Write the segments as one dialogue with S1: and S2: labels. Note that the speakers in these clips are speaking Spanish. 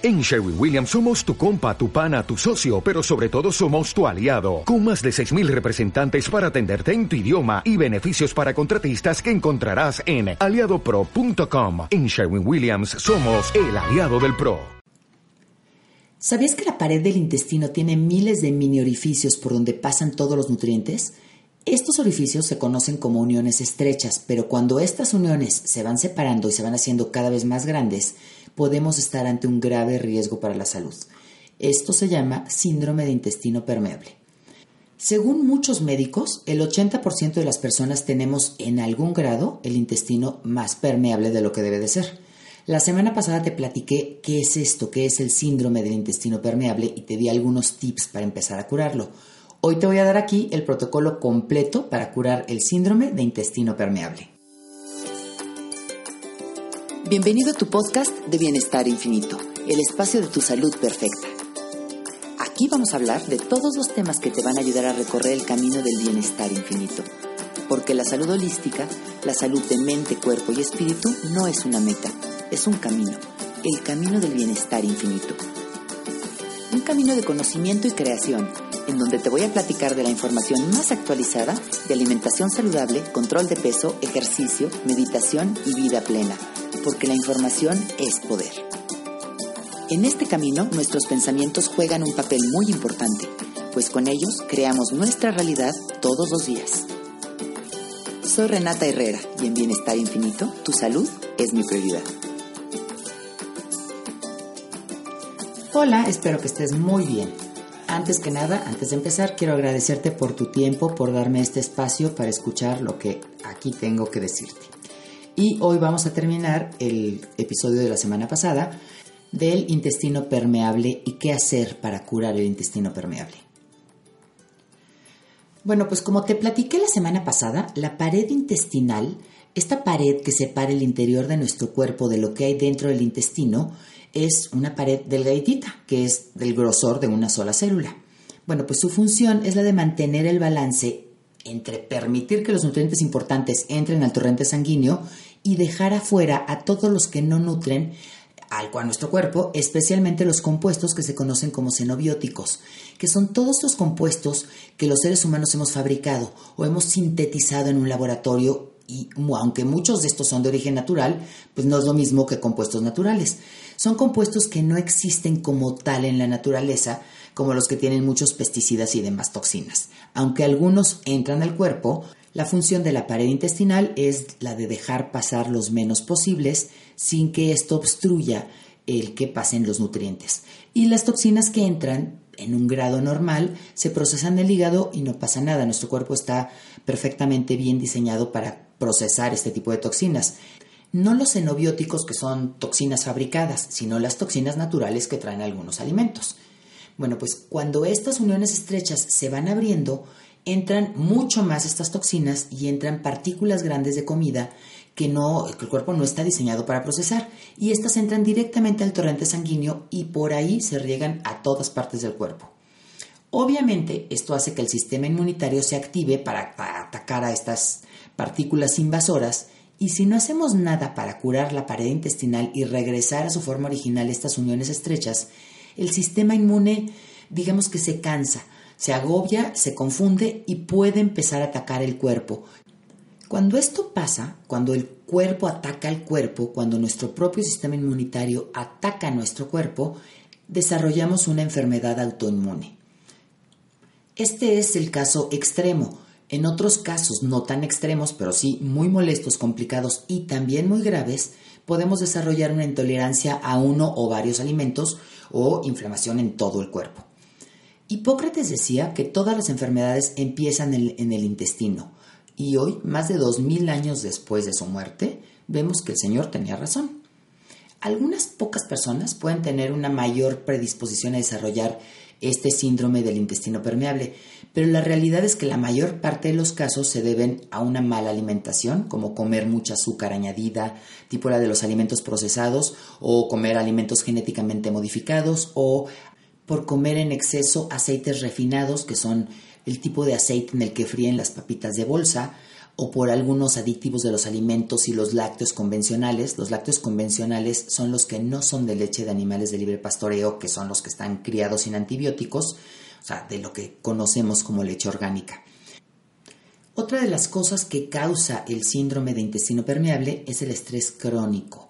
S1: En Sherwin Williams somos tu compa, tu pana, tu socio, pero sobre todo somos tu aliado, con más de 6.000 representantes para atenderte en tu idioma y beneficios para contratistas que encontrarás en aliadopro.com. En Sherwin Williams somos el aliado del PRO.
S2: ¿Sabías que la pared del intestino tiene miles de mini orificios por donde pasan todos los nutrientes? Estos orificios se conocen como uniones estrechas, pero cuando estas uniones se van separando y se van haciendo cada vez más grandes, podemos estar ante un grave riesgo para la salud. Esto se llama síndrome de intestino permeable. Según muchos médicos, el 80% de las personas tenemos en algún grado el intestino más permeable de lo que debe de ser. La semana pasada te platiqué qué es esto, qué es el síndrome del intestino permeable y te di algunos tips para empezar a curarlo. Hoy te voy a dar aquí el protocolo completo para curar el síndrome de intestino permeable. Bienvenido a tu podcast de Bienestar Infinito, el espacio de tu salud perfecta. Aquí vamos a hablar de todos los temas que te van a ayudar a recorrer el camino del bienestar infinito, porque la salud holística, la salud de mente, cuerpo y espíritu no es una meta, es un camino, el camino del bienestar infinito. Un camino de conocimiento y creación, en donde te voy a platicar de la información más actualizada de alimentación saludable, control de peso, ejercicio, meditación y vida plena porque la información es poder. En este camino nuestros pensamientos juegan un papel muy importante, pues con ellos creamos nuestra realidad todos los días. Soy Renata Herrera y en Bienestar Infinito, tu salud es mi prioridad. Hola, espero que estés muy bien. Antes que nada, antes de empezar, quiero agradecerte por tu tiempo, por darme este espacio para escuchar lo que aquí tengo que decirte. Y hoy vamos a terminar el episodio de la semana pasada del intestino permeable y qué hacer para curar el intestino permeable. Bueno, pues como te platiqué la semana pasada, la pared intestinal, esta pared que separa el interior de nuestro cuerpo de lo que hay dentro del intestino, es una pared delgadita, que es del grosor de una sola célula. Bueno, pues su función es la de mantener el balance entre permitir que los nutrientes importantes entren al torrente sanguíneo y dejar afuera a todos los que no nutren algo a nuestro cuerpo, especialmente los compuestos que se conocen como xenobióticos, que son todos estos compuestos que los seres humanos hemos fabricado o hemos sintetizado en un laboratorio y aunque muchos de estos son de origen natural, pues no es lo mismo que compuestos naturales. Son compuestos que no existen como tal en la naturaleza, como los que tienen muchos pesticidas y demás toxinas. Aunque algunos entran al cuerpo, la función de la pared intestinal es la de dejar pasar los menos posibles sin que esto obstruya el que pasen los nutrientes. Y las toxinas que entran en un grado normal se procesan en el hígado y no pasa nada. Nuestro cuerpo está perfectamente bien diseñado para procesar este tipo de toxinas. No los xenobióticos que son toxinas fabricadas, sino las toxinas naturales que traen algunos alimentos. Bueno, pues cuando estas uniones estrechas se van abriendo, entran mucho más estas toxinas y entran partículas grandes de comida que, no, el cuerpo no está diseñado para procesar. Y estas entran directamente al torrente sanguíneo y por ahí se riegan a todas partes del cuerpo. Obviamente esto hace que el sistema inmunitario se active para atacar a estas partículas invasoras. Y si no hacemos nada para curar la pared intestinal y regresar a su forma original estas uniones estrechas, el sistema inmune digamos que se cansa, se agobia, se confunde y puede empezar a atacar el cuerpo. Cuando esto pasa, cuando el cuerpo ataca al cuerpo, cuando nuestro propio sistema inmunitario ataca a nuestro cuerpo, desarrollamos una enfermedad autoinmune. Este es el caso extremo. En otros casos no tan extremos, pero sí muy molestos, complicados y también muy graves, podemos desarrollar una intolerancia a uno o varios alimentos o inflamación en todo el cuerpo. Hipócrates decía que todas las enfermedades empiezan en, el intestino y hoy, más de dos mil años después de su muerte, vemos que el Señor tenía razón. Algunas pocas personas pueden tener una mayor predisposición a desarrollar este síndrome del intestino permeable, pero la realidad es que la mayor parte de los casos se deben a una mala alimentación, como comer mucha azúcar añadida, tipo la de los alimentos procesados, o comer alimentos genéticamente modificados, o por comer en exceso aceites refinados, que son el tipo de aceite en el que fríen las papitas de bolsa, o por algunos aditivos de los alimentos y los lácteos convencionales. Los lácteos convencionales son los que no son de leche de animales de libre pastoreo, que son los que están criados sin antibióticos, o sea, de lo que conocemos como leche orgánica. Otra de las cosas que causa el síndrome de intestino permeable es el estrés crónico.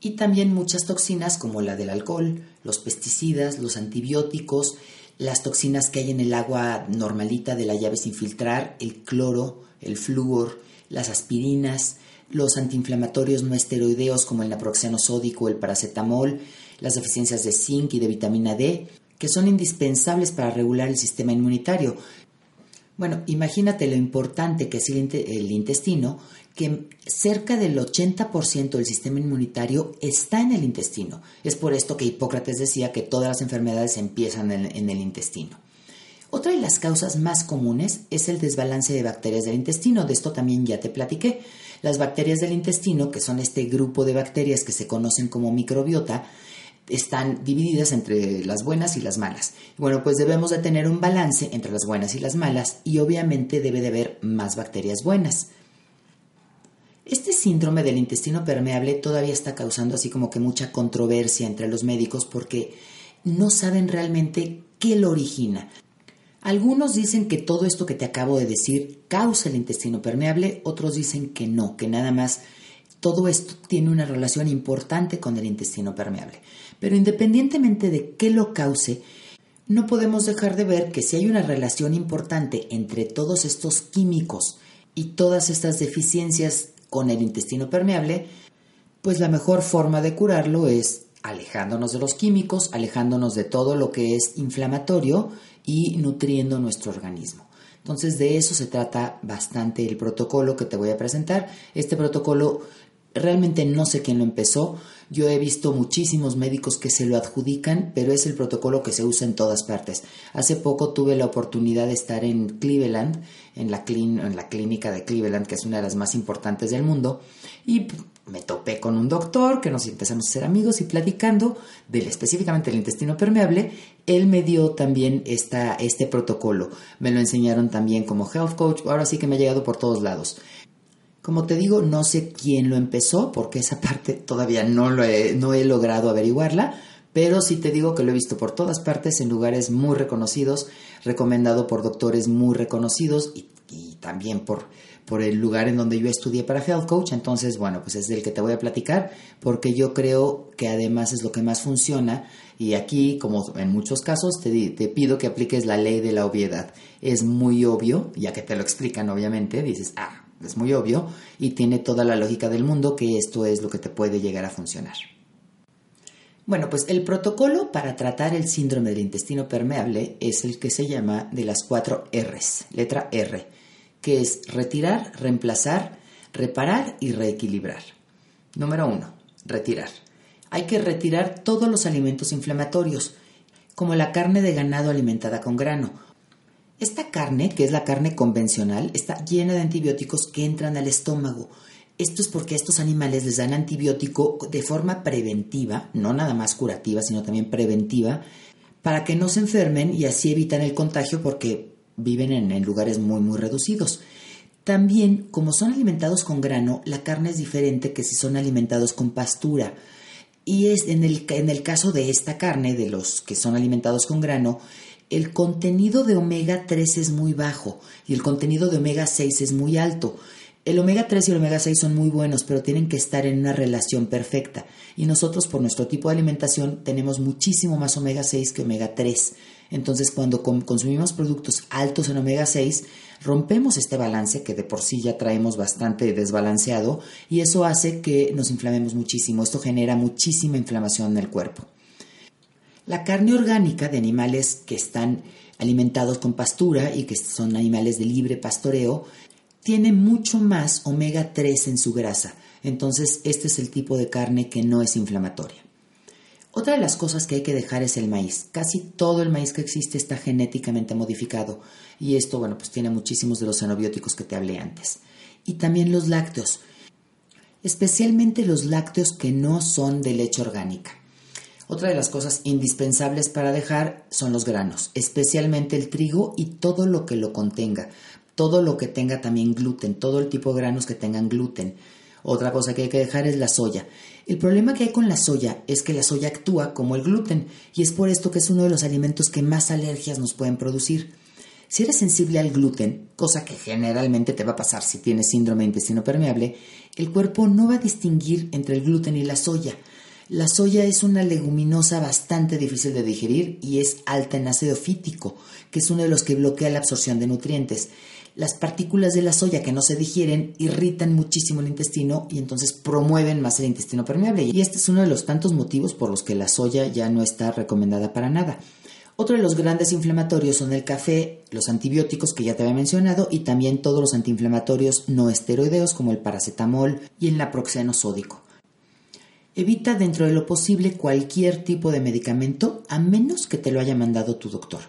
S2: Y también muchas toxinas como la del alcohol, los pesticidas, los antibióticos, las toxinas que hay en el agua normalita de la llave sin filtrar, el cloro, el flúor, las aspirinas, los antiinflamatorios no esteroideos como el naproxeno sódico, el paracetamol, las deficiencias de zinc y de vitamina D, que son indispensables para regular el sistema inmunitario. Bueno, imagínate lo importante que es el, intestino, que cerca del 80% del sistema inmunitario está en el intestino. Es por esto que Hipócrates decía que todas las enfermedades empiezan en, el intestino. Otra de las causas más comunes es el desbalance de bacterias del intestino. De esto también ya te platiqué. Las bacterias del intestino, que son este grupo de bacterias que se conocen como microbiota, están divididas entre las buenas y las malas. Bueno, pues debemos de tener un balance entre las buenas y las malas y obviamente debe de haber más bacterias buenas. Este síndrome del intestino permeable todavía está causando así como que mucha controversia entre los médicos porque no saben realmente qué lo origina. Algunos dicen que todo esto que te acabo de decir causa el intestino permeable, otros dicen que no, que nada más todo esto tiene una relación importante con el intestino permeable. Pero independientemente de qué lo cause, no podemos dejar de ver que si hay una relación importante entre todos estos químicos y todas estas deficiencias con el intestino permeable, pues la mejor forma de curarlo es alejándonos de los químicos, alejándonos de todo lo que es inflamatorio y nutriendo nuestro organismo. Entonces de eso se trata bastante el protocolo que te voy a presentar. Este protocolo realmente no sé quién lo empezó, yo he visto muchísimos médicos que se lo adjudican, pero es el protocolo que se usa en todas partes. Hace poco tuve la oportunidad de estar en Cleveland, en la, clínica de Cleveland, que es una de las más importantes del mundo, y me topé con un doctor que nos empezamos a ser amigos y platicando del específicamente el intestino permeable, él me dio también este protocolo. Me lo enseñaron también como health coach, ahora sí que me ha llegado por todos lados. Como te digo, no sé quién lo empezó, porque esa parte todavía no, lo he, no he logrado averiguarla, pero sí te digo que lo he visto por todas partes, en lugares muy reconocidos, recomendado por doctores muy reconocidos y, también por, por el lugar en donde yo estudié para Health Coach. Entonces, bueno, pues es del que te voy a platicar, porque yo creo que además es lo que más funciona. Y aquí, como en muchos casos, te, te pido que apliques la ley de la obviedad. Es muy obvio, ya que te lo explican, obviamente, dices, ah, es muy obvio y tiene toda la lógica del mundo que esto es lo que te puede llegar a funcionar. Bueno, pues el protocolo para tratar el síndrome del intestino permeable es el que se llama de las cuatro R's, letra R, que es retirar, reemplazar, reparar y reequilibrar. Número uno, retirar. Hay que retirar todos los alimentos inflamatorios, como la carne de ganado alimentada con grano, esta carne, que es la carne convencional, está llena de antibióticos que entran al estómago. Esto es porque a estos animales les dan antibiótico de forma preventiva, no nada más curativa, sino también preventiva, para que no se enfermen y así evitan el contagio porque viven en, lugares muy, muy reducidos. También, como son alimentados con grano, la carne es diferente que si son alimentados con pastura. Y es en el, en el caso de esta carne, de los que son alimentados con grano, el contenido de omega 3 es muy bajo y el contenido de omega 6 es muy alto. El omega 3 y el omega 6 son muy buenos, pero tienen que estar en una relación perfecta. Y nosotros, por nuestro tipo de alimentación, tenemos muchísimo más omega 6 que omega 3. Entonces, cuando consumimos productos altos en omega 6, rompemos este balance que de por sí ya traemos bastante desbalanceado y eso hace que nos inflamemos muchísimo. Esto genera muchísima inflamación en el cuerpo. La carne orgánica de animales que están alimentados con pastura y que son animales de libre pastoreo tiene mucho más omega 3 en su grasa. Entonces, este es el tipo de carne que no es inflamatoria. Otra de las cosas que hay que dejar es el maíz. Casi todo el maíz que existe está genéticamente modificado y esto, bueno, pues tiene muchísimos de los xenobióticos que te hablé antes. Y también los lácteos, especialmente los lácteos que no son de leche orgánica. Otra de las cosas indispensables para dejar son los granos, especialmente el trigo y todo lo que lo contenga. todo lo que tenga también gluten, todo el tipo de granos que tengan gluten. Otra cosa que hay que dejar es la soya. El problema que hay con la soya es que la soya actúa como el gluten y es por esto que es uno de los alimentos que más alergias nos pueden producir. Si eres sensible al gluten, cosa que generalmente te va a pasar si tienes síndrome de intestino permeable, el cuerpo no va a distinguir entre el gluten y la soya. La soya es una leguminosa bastante difícil de digerir y es alta en ácido fítico, que es uno de los que bloquea la absorción de nutrientes las partículas de la soya que no se digieren irritan muchísimo el intestino y entonces promueven más el intestino permeable. Y este es uno de los tantos motivos por los que la soya ya no está recomendada para nada. Otro de los grandes inflamatorios son el café, los antibióticos que ya te había mencionado y también todos los antiinflamatorios no esteroideos como el paracetamol y el naproxeno sódico. Evita dentro de lo posible cualquier tipo de medicamento a menos que te lo haya mandado tu doctor.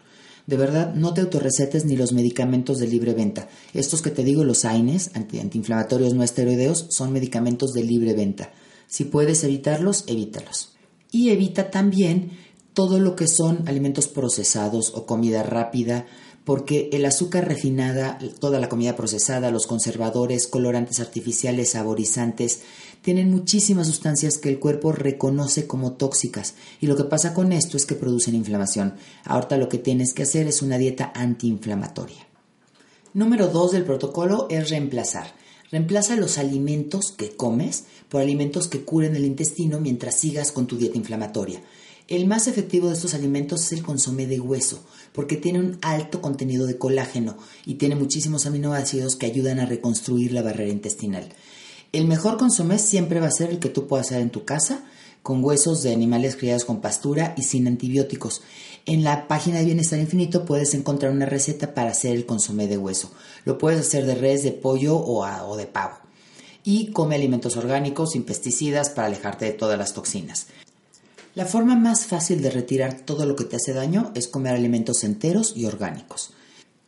S2: De verdad, no te autorrecetes ni los medicamentos de libre venta. Estos que te digo, los AINES, antiinflamatorios no esteroideos, son medicamentos de libre venta. Si puedes evitarlos, evítalos. Y evita también todo lo que son alimentos procesados o comida rápida, porque el azúcar refinada, toda la comida procesada, los conservadores, colorantes artificiales, saborizantes, tienen muchísimas sustancias que el cuerpo reconoce como tóxicas y lo que pasa con esto es que producen inflamación. Ahorita lo que tienes que hacer es una dieta antiinflamatoria. Número 2 del protocolo es reemplazar. Reemplaza los alimentos que comes por alimentos que curen el intestino mientras sigas con tu dieta inflamatoria. El más efectivo de estos alimentos es el consomé de hueso, porque tiene un alto contenido de colágeno y tiene muchísimos aminoácidos que ayudan a reconstruir la barrera intestinal. El mejor consomé siempre va a ser el que tú puedas hacer en tu casa, con huesos de animales criados con pastura y sin antibióticos. En la página de Bienestar Infinito puedes encontrar una receta para hacer el consomé de hueso. Lo puedes hacer de res, de pollo o, o de pavo. Y come alimentos orgánicos sin pesticidas para alejarte de todas las toxinas. La forma más fácil de retirar todo lo que te hace daño es comer alimentos enteros y orgánicos.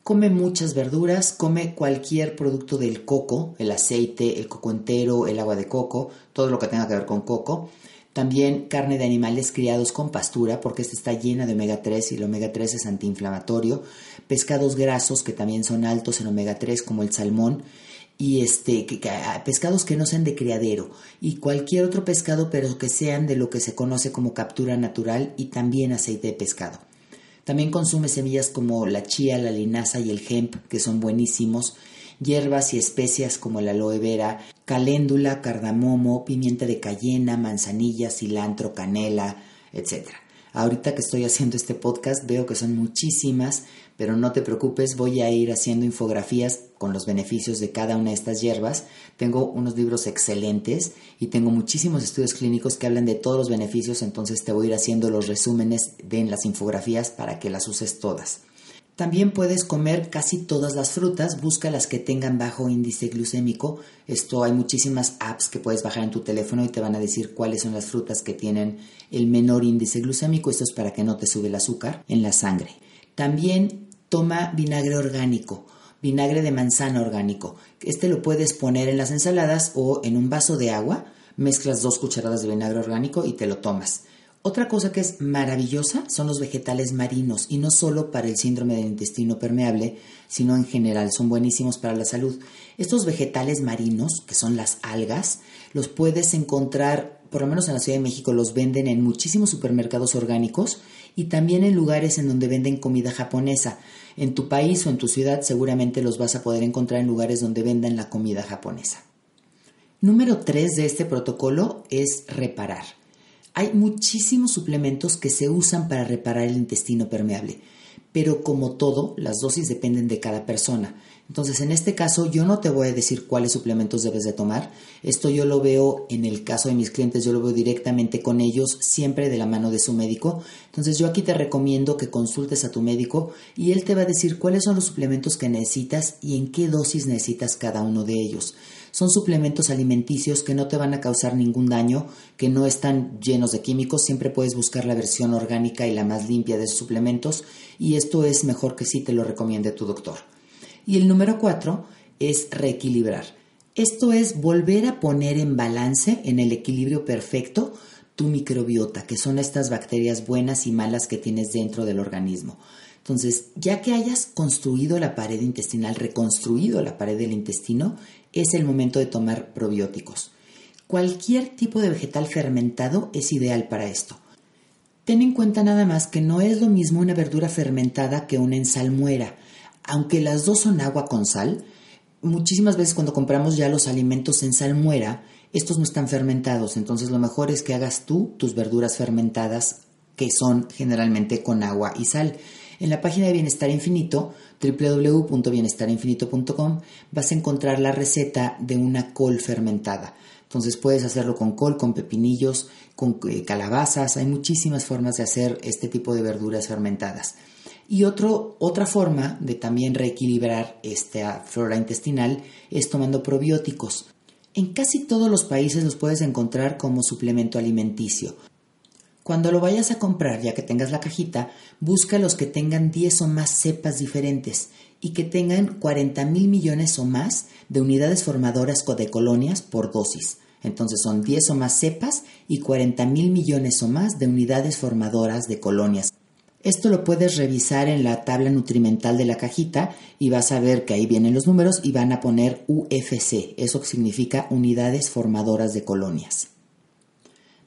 S2: Come muchas verduras, come cualquier producto del coco, el aceite, el coco entero, el agua de coco, todo lo que tenga que ver con coco. También carne de animales criados con pastura, porque esta está llena de omega 3 y el omega 3 es antiinflamatorio. Pescados grasos, que también son altos en omega 3, como el salmón. Y este, ah, pescados que no sean de criadero. Y cualquier otro pescado, pero que sean de lo que se conoce como captura natural y también aceite de pescado. También consume semillas como la chía, la linaza y el hemp, que son buenísimos, hierbas y especias como la aloe vera, caléndula, cardamomo, pimienta de cayena, manzanilla, cilantro, canela, etc. Ahorita que estoy haciendo este podcast veo que son muchísimas, pero no te preocupes, voy a ir haciendo infografías con los beneficios de cada una de estas hierbas. Tengo unos libros excelentes y tengo muchísimos estudios clínicos que hablan de todos los beneficios, entonces te voy a ir haciendo los resúmenes de las infografías para que las uses todas. También puedes comer casi todas las frutas, busca las que tengan bajo índice glucémico. Esto hay muchísimas apps que puedes bajar en tu teléfono y te van a decir cuáles son las frutas que tienen el menor índice glucémico. Esto es para que no te sube el azúcar en la sangre. También toma vinagre orgánico, vinagre de manzana orgánico. Este lo puedes poner en las ensaladas o en un vaso de agua, mezclas dos cucharadas de vinagre orgánico y te lo tomas. Otra cosa que es maravillosa son los vegetales marinos y no solo para el síndrome del intestino permeable, sino en general, son buenísimos para la salud. Estos vegetales marinos, que son las algas, los puedes encontrar, por lo menos en la Ciudad de México, los venden en muchísimos supermercados orgánicos y también en lugares en donde venden comida japonesa. En tu país o en tu ciudad seguramente los vas a poder encontrar en lugares donde vendan la comida japonesa. Número 3 de este protocolo es reparar. Hay muchísimos suplementos que se usan para reparar el intestino permeable, pero como todo, las dosis dependen de cada persona. Entonces, en este caso, yo no te voy a decir cuáles suplementos debes de tomar. Esto yo lo veo en el caso de mis clientes, yo lo veo directamente con ellos, siempre de la mano de su médico. Entonces, yo aquí te recomiendo que consultes a tu médico y él te va a decir cuáles son los suplementos que necesitas y en qué dosis necesitas cada uno de ellos. Son suplementos alimenticios que no te van a causar ningún daño, que no están llenos de químicos. Siempre puedes buscar la versión orgánica y la más limpia de esos suplementos y esto es mejor que si te lo recomiende tu doctor. Y el número cuatro es reequilibrar. Esto es volver a poner en balance, en el equilibrio perfecto, tu microbiota, que son estas bacterias buenas y malas que tienes dentro del organismo. Entonces, ya que hayas construido la pared intestinal, reconstruido la pared del intestino, es el momento de tomar probióticos. Cualquier tipo de vegetal fermentado es ideal para esto. Ten en cuenta nada más que no es lo mismo una verdura fermentada que una ensalmuera. Aunque las dos son agua con sal, muchísimas veces cuando compramos ya los alimentos en salmuera, estos no están fermentados, entonces lo mejor es que hagas tú tus verduras fermentadas que son generalmente con agua y sal. En la página de Bienestar Infinito, www.bienestarinfinito.com, vas a encontrar la receta de una col fermentada. Entonces puedes hacerlo con col, con pepinillos, con eh, calabazas. Hay muchísimas formas de hacer este tipo de verduras fermentadas. Y otra forma de también reequilibrar esta flora intestinal es tomando probióticos. En casi todos los países los puedes encontrar como suplemento alimenticio. Cuando lo vayas a comprar, ya que tengas la cajita, busca los que tengan 10 o más cepas diferentes y que tengan 40 mil millones o más de unidades formadoras de colonias por dosis. Entonces son 10 o más cepas y 40 mil millones o más de unidades formadoras de colonias. Esto lo puedes revisar en la tabla nutrimental de la cajita y vas a ver que ahí vienen los números y van a poner UFC, eso significa unidades formadoras de colonias.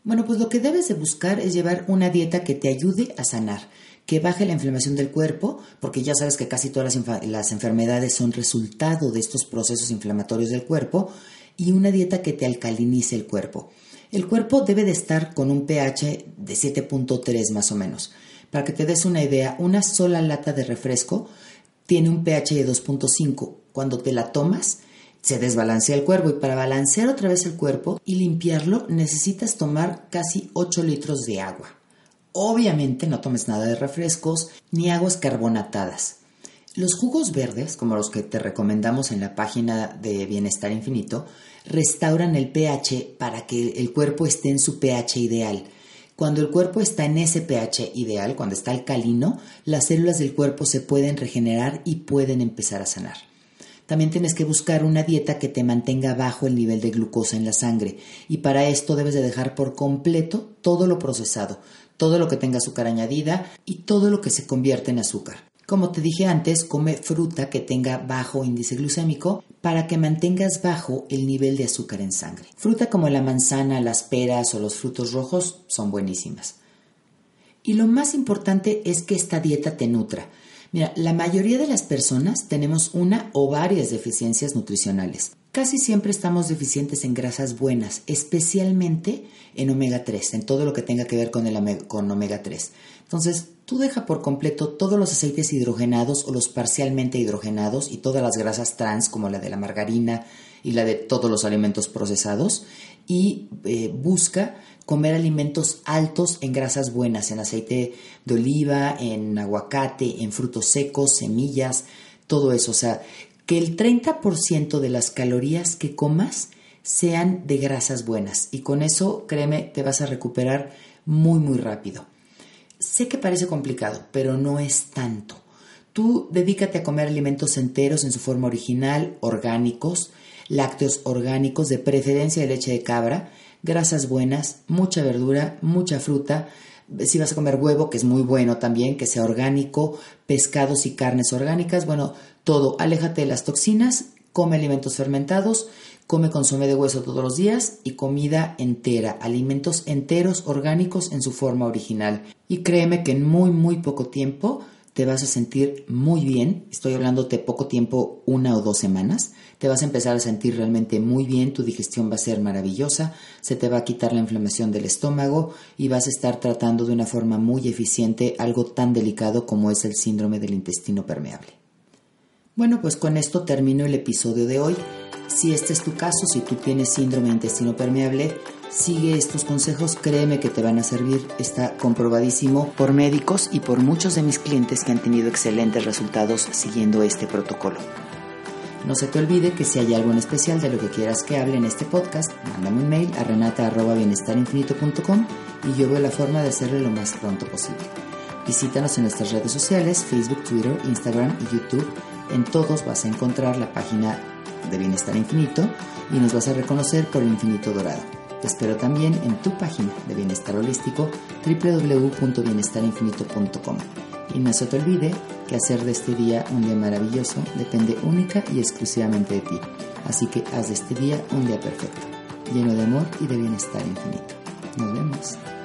S2: Bueno, pues lo que debes de buscar es llevar una dieta que te ayude a sanar, que baje la inflamación del cuerpo, porque ya sabes que casi todas las, enfermedades son resultado de estos procesos inflamatorios del cuerpo, y una dieta que te alcalinice el cuerpo. El cuerpo debe de estar con un pH de 7.3 más o menos. Para que te des una idea, una sola lata de refresco tiene un pH de 2.5. Cuando te la tomas, se desbalancea el cuerpo y para balancear otra vez el cuerpo y limpiarlo necesitas tomar casi 8 litros de agua. Obviamente no tomes nada de refrescos ni aguas carbonatadas. Los jugos verdes, como los que te recomendamos en la página de Bienestar Infinito, restauran el pH para que el cuerpo esté en su pH ideal. Cuando el cuerpo está en ese pH ideal, cuando está alcalino, las células del cuerpo se pueden regenerar y pueden empezar a sanar. También tienes que buscar una dieta que te mantenga bajo el nivel de glucosa en la sangre y para esto debes de dejar por completo todo lo procesado, todo lo que tenga azúcar añadida y todo lo que se convierte en azúcar. Como te dije antes, come fruta que tenga bajo índice glucémico para que mantengas bajo el nivel de azúcar en sangre. Fruta como la manzana, las peras o los frutos rojos son buenísimas. Y lo más importante es que esta dieta te nutra. Mira, la mayoría de las personas tenemos una o varias deficiencias nutricionales. Casi siempre estamos deficientes en grasas buenas, especialmente en omega 3, en todo lo que tenga que ver con, omega 3. Entonces, tú deja por completo todos los aceites hidrogenados o los parcialmente hidrogenados y todas las grasas trans como la de la margarina y la de todos los alimentos procesados y eh, busca comer alimentos altos en grasas buenas, en aceite de oliva, en aguacate, en frutos secos, semillas, todo eso. O sea, que el 30% de las calorías que comas sean de grasas buenas. Y con eso, créeme, te vas a recuperar muy, muy rápido. Sé que parece complicado, pero no es tanto. Tú dedícate a comer alimentos enteros en su forma original, orgánicos, lácteos orgánicos, de preferencia de leche de cabra, grasas buenas, mucha verdura, mucha fruta, si vas a comer huevo, que es muy bueno también, que sea orgánico, pescados y carnes orgánicas, bueno, todo, aléjate de las toxinas, come alimentos fermentados, come consomé de hueso todos los días y comida entera, alimentos enteros orgánicos en su forma original. Y créeme que en muy, muy poco tiempo te vas a sentir muy bien, estoy hablándote poco tiempo, una o dos semanas, te vas a empezar a sentir realmente muy bien, tu digestión va a ser maravillosa, se te va a quitar la inflamación del estómago y vas a estar tratando de una forma muy eficiente algo tan delicado como es el síndrome del intestino permeable. Bueno, pues con esto termino el episodio de hoy. Si este es tu caso, si tú tienes síndrome de intestino permeable, Sigue estos consejos, créeme que te van a servir. Está comprobadísimo por médicos y por muchos de mis clientes que han tenido excelentes resultados siguiendo este protocolo. No se te olvide que si hay algo en especial de lo que quieras que hable en este podcast, mándame un mail a renata.bienestarinfinito.com y yo veo la forma de hacerlo lo más pronto posible. Visítanos en nuestras redes sociales, Facebook, Twitter, Instagram y YouTube. En todos vas a encontrar la página de Bienestar Infinito y nos vas a reconocer por el infinito dorado. Te espero también en tu página de bienestar holístico www.bienestarinfinito.com. Y no se te olvide que hacer de este día un día maravilloso depende única y exclusivamente de ti. Así que haz de este día un día perfecto, lleno de amor y de bienestar infinito. Nos vemos.